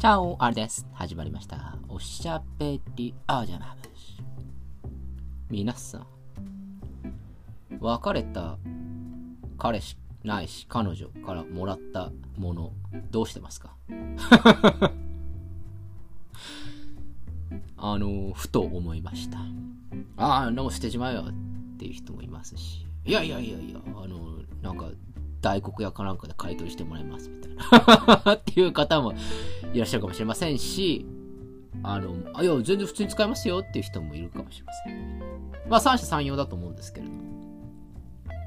チャオ、あれです。始まりました。おしゃべりあじゃまぶし。皆さん、別れた彼氏ないし彼女からもらったもの、どうしてますか？あの、ふと思いました。ああ、もう捨てちまえよっていう人もいますし。いやいやいやいや、あの、なんか、大黒屋かなんかで買い取りしてもらいますみたいなっていう方もいらっしゃるかもしれませんし、あの、あ、いや、全然普通に使えますよっていう人もいるかもしれません。まあ、三者三様だと思うんですけれども。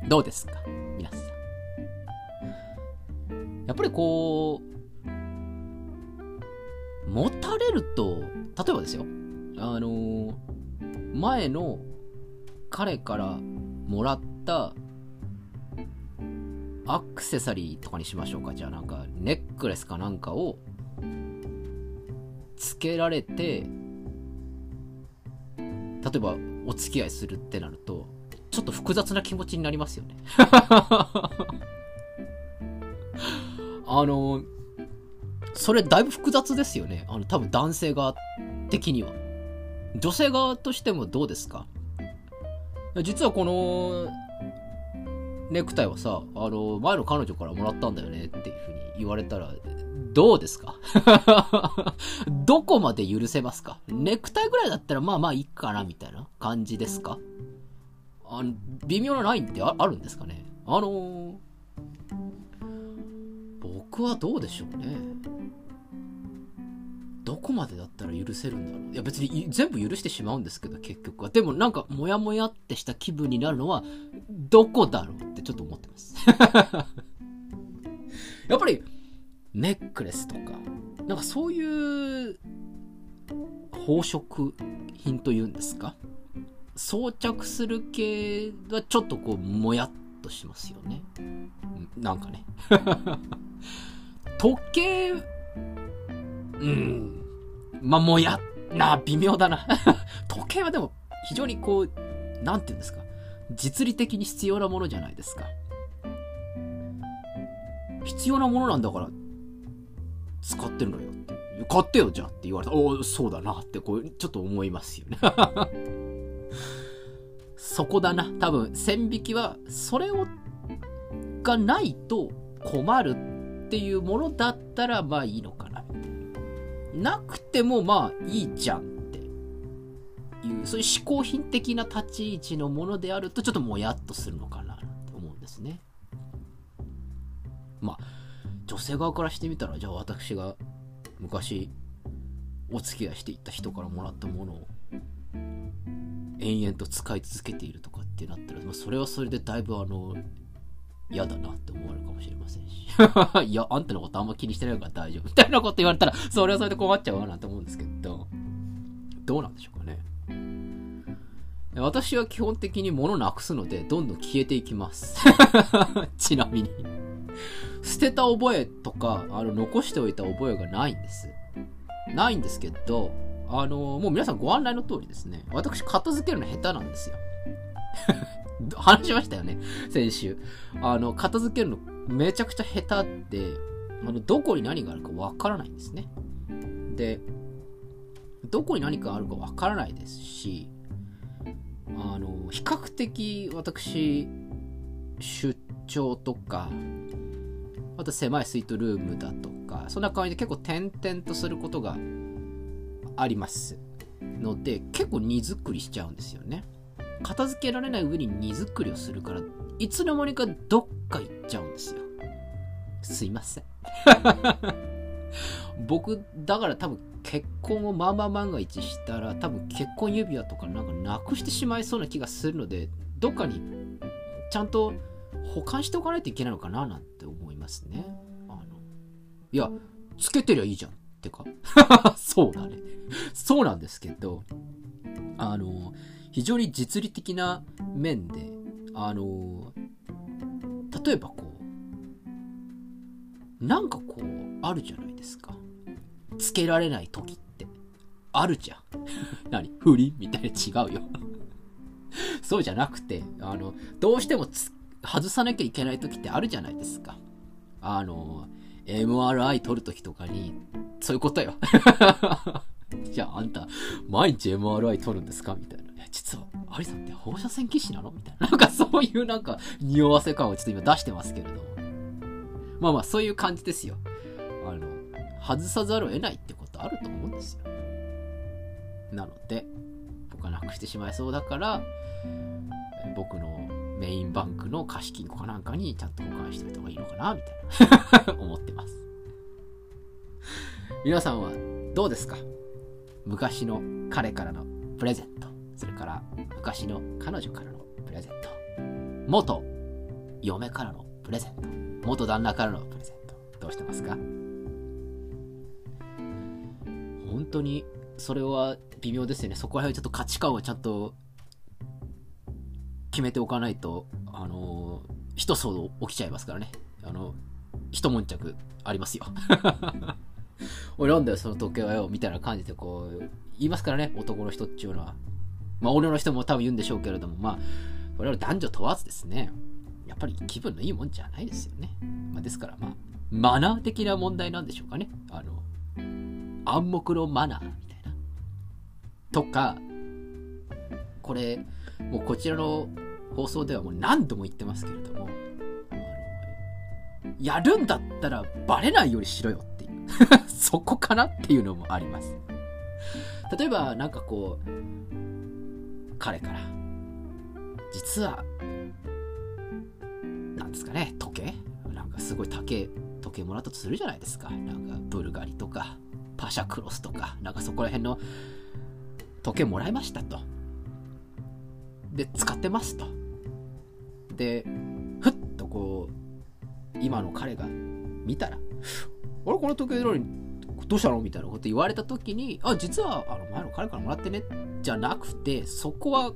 どうですか？皆さん。やっぱりこう、持たれると、例えばですよ。あの、前の彼からもらったアクセサリーとかにしましょうか。じゃあなんか、ネックレスかなんかを、つけられて、例えば、お付き合いするってなると、ちょっと複雑な気持ちになりますよね。あの、それだいぶ複雑ですよね。あの、多分男性側的には。女性側としてもどうですか？実はこのネクタイはさ、あの、前の彼女からもらったんだよねっていうふうに言われたら、どうですか？どこまで許せますか？ネクタイぐらいだったらまあまあいいかなみたいな感じですか？あの、微妙なラインってあるんですかね？あのー、僕はどうでしょうね？どこまでだったら許せるんだろう？いや別に全部許してしまうんですけど結局は。でもなんかモヤモヤってした気分になるのはどこだろう？ちょっと思ってます。やっぱりネックレスとか、なんかそういう宝飾品というんですか装着する系はちょっとこうもやっとしますよね。なんかね。時計、うん。まあ、もや、な、微妙だな。時計はでも、非常にこう、なんて言うんですか。実利的に必要なものじゃないですか。必要なものなんだから、使ってるのよって。買ってよ、じゃあって言われた。おお、そうだなって、こう、ちょっと思いますよね。そこだな。多分、線引きは、それを、がないと困るっていうものだったら、まあいいのかな。なくてもまあいいじゃんいう、そういう嗜好品的な立ち位置のものであるとちょっともやっとするのかなって思うんですね。まあ、女性側からしてみたら、じゃあ私が昔お付き合いしていった人からもらったものを延々と使い続けているとかってなったら、まあ、それはそれでだいぶあの、嫌だなって思われるかもしれませんし。いや、あんたのことあんま気にしてないから大丈夫。みたいなこと言われたら、それはそれで困っちゃうわなと思うんですけど、どうなんでしょうかね。私は基本的に物なくすので、どんどん消えていきます。ちなみに。捨てた覚えとか、あの、残しておいた覚えがないんです。ないんですけど、あの、もう皆さんご案内の通りですね、私片付けるの下手なんですよ。話しましたよね、先週。あの、片付けるのめちゃくちゃ下手で、あの、どこに何があるかわからないんですね。で、どこに何かあるかわからないですし、あの、比較的私、出張とか、あと狭いスイートルームだとか、そんな感じで結構点々とすることがあります。ので、結構荷造りしちゃうんですよね。片付けられない上に荷造りをするから、いつの間にかどっか行っちゃうんですよ。すいません。僕、だから多分結婚をまあまあ万が一したら、多分結婚指輪とかなんかなくしてしまいそうな気がするので、どっかにちゃんと保管しておかないといけないのかななんて思いますね。あの、いや、つけてりゃいいじゃんってか。そうだね。そうなんですけど、あの、非常に実利的な面で、あの、例えばこう、なんかこう、あるじゃないですか。つけられない時って。あるじゃん。何？不倫みたいな違うよ。そうじゃなくて、あの、どうしても外さなきゃいけない時ってあるじゃないですか。あの、MRI 取るときとかに、そういうことよ。じゃあ、あんた、毎日 MRI 取るんですか？みたいな。実は、アリさんって放射線技師なの？みたいな。なんかそういうなんか、匂わせ感をちょっと今出してますけれども。まあまあ、そういう感じですよ。あの、外さざるを得ないってことあると思うんですよ。なので、僕はなくしてしまいそうだから、僕のメインバンクの貸金庫かなんかにちゃんと保管しておいた方がいいのかなみたいな。思ってます。皆さんはどうですか？昔の彼からのプレゼント、それから昔の彼女からのプレゼント、元嫁からのプレゼント、元旦那からのプレゼント、どうしてますか？本当にそれは微妙ですよね。そこら辺はちょっと価値観をちゃんと決めておかないと、あの、一騒動起きちゃいますからね。あの、一悶着ありますよ。俺なんだよ、その時計はよ、みたいな感じでこう、言いますからね、男の人っていうのは。まあ、俺の人も多分言うんでしょうけれども、まあ、これは男女問わずですね、やっぱり気分のいいもんじゃないですよね。まあ、ですから、まあ、マナー的な問題なんでしょうかね。あの、暗黙のマナーみたいな。とか、これ、もうこちらの放送ではもう何度も言ってますけれども、やるんだったらバレないようにしろよっていう そこかなっていうのもあります。例えば、なんかこう、彼から、実は、なんですかね、時計？なんかすごい高い時計もらったとするじゃないですか。なんかブルガリとか、パシャクロスとか、なんかそこら辺の時計もらいましたと。で、使ってますと。で、ふっとこう、今の彼が見たら、あれこの時計どうしたのみたいなこと言われた時に、あ、実はあの前の彼からもらってね、じゃなくて、そこは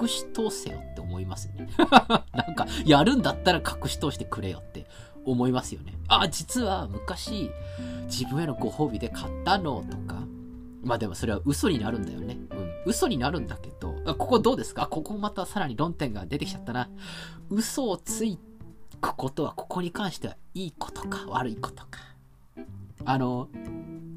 隠し通せよって思いますね。なんか、やるんだったら隠し通してくれよって思いますよね。あ、実は昔、自分へのご褒美で買ったのとか、まあでもそれは嘘になるんだよね。うん。嘘になるんだけど、あここどうですか？ここまたさらに論点が出てきちゃったな。嘘をついくことはここに関してはいいことか悪いことか。あの、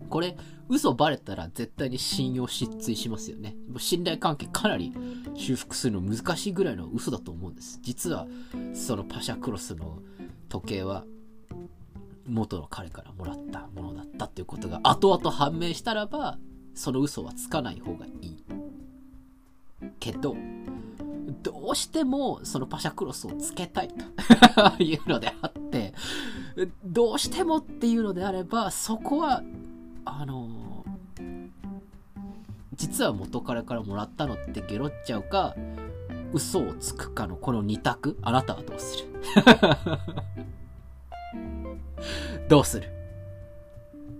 これ、嘘バレたら絶対に信用失墜しますよね。もう信頼関係かなり修復するの難しいぐらいの嘘だと思うんです。実は、そのパシャクロスの時計は、元の彼からもらったものだったっていうことが後々判明したらば、その嘘はつかない方がいい。けど、どうしてもそのパシャクロスをつけたいと いうのであって、どうしてもっていうのであれば、そこは、あの実は元彼からもらったのってゲロっちゃうか、嘘をつくかのこの二択、あなたはどうする？どうする？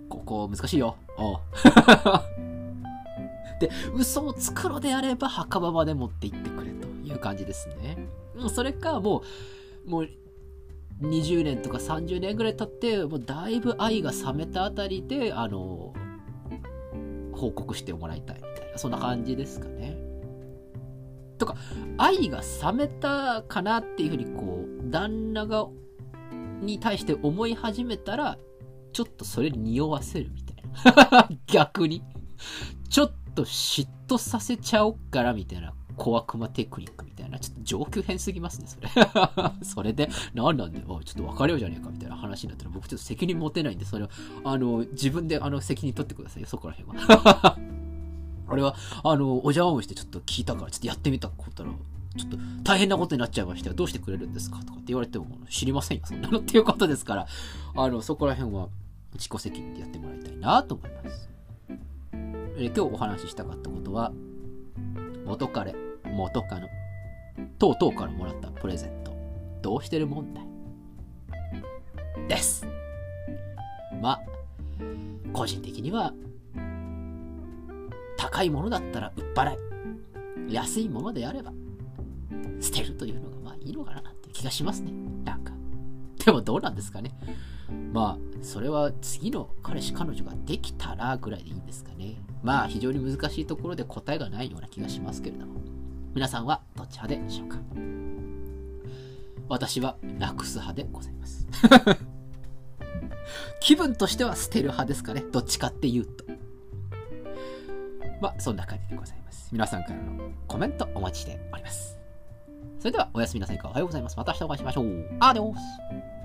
ここ難しいよ。おう で、嘘をつくのであれば墓場まで持って行ってくれという感じですね。それか、もう、もう、20年とか30年ぐらい経って、もうだいぶ愛が冷めたあたりで、あの、報告してもらいたいみたいな、そんな感じですかね。とか、愛が冷めたかなっていうふうに、こう、旦那が、に対して思い始めたら、ちょっとそれに匂わせるみたいな。逆に。ちょっと嫉妬させちゃおっからみたいな小悪魔テクニックみたいな、ちょっと上級編すぎますね、それ。それで、なんなんで、ちょっと別れようじゃねえかみたいな話になったら、僕ちょっと責任持てないんで、それは、あの、自分であの責任取ってくださいよ、そこら辺は。あれは、あの、お邪魔をしてちょっと聞いたから、ちょっとやってみたことら、ちょっと大変なことになっちゃいましたよ。どうしてくれるんですか？とかって言われても、知りませんよ、そんなのっていうことですから、あの、そこら辺は自己責任でやってもらいたいなと思います。え今日お話ししたかったことは、元彼、元カノ、とうとうからもらったプレゼント、どうしてる問題です。まあ、個人的には、高いものだったら売っ払い、安いものであれば、捨てるというのがまあいいのかなって気がしますね。なんか。でもどうなんですかね。まあ、それは次の彼氏彼女ができたらぐらいでいいんですかね。まあ、非常に難しいところで答えがないような気がしますけれども。皆さんはどっち派でしょうか私はなくす派でございます。気分としては捨てる派ですかね。どっちかっていうと。まあ、そんな感じでございます。皆さんからのコメントお待ちしております。それでは、おやすみなさいか。おはようございます。また明日お会いしましょう。アデオス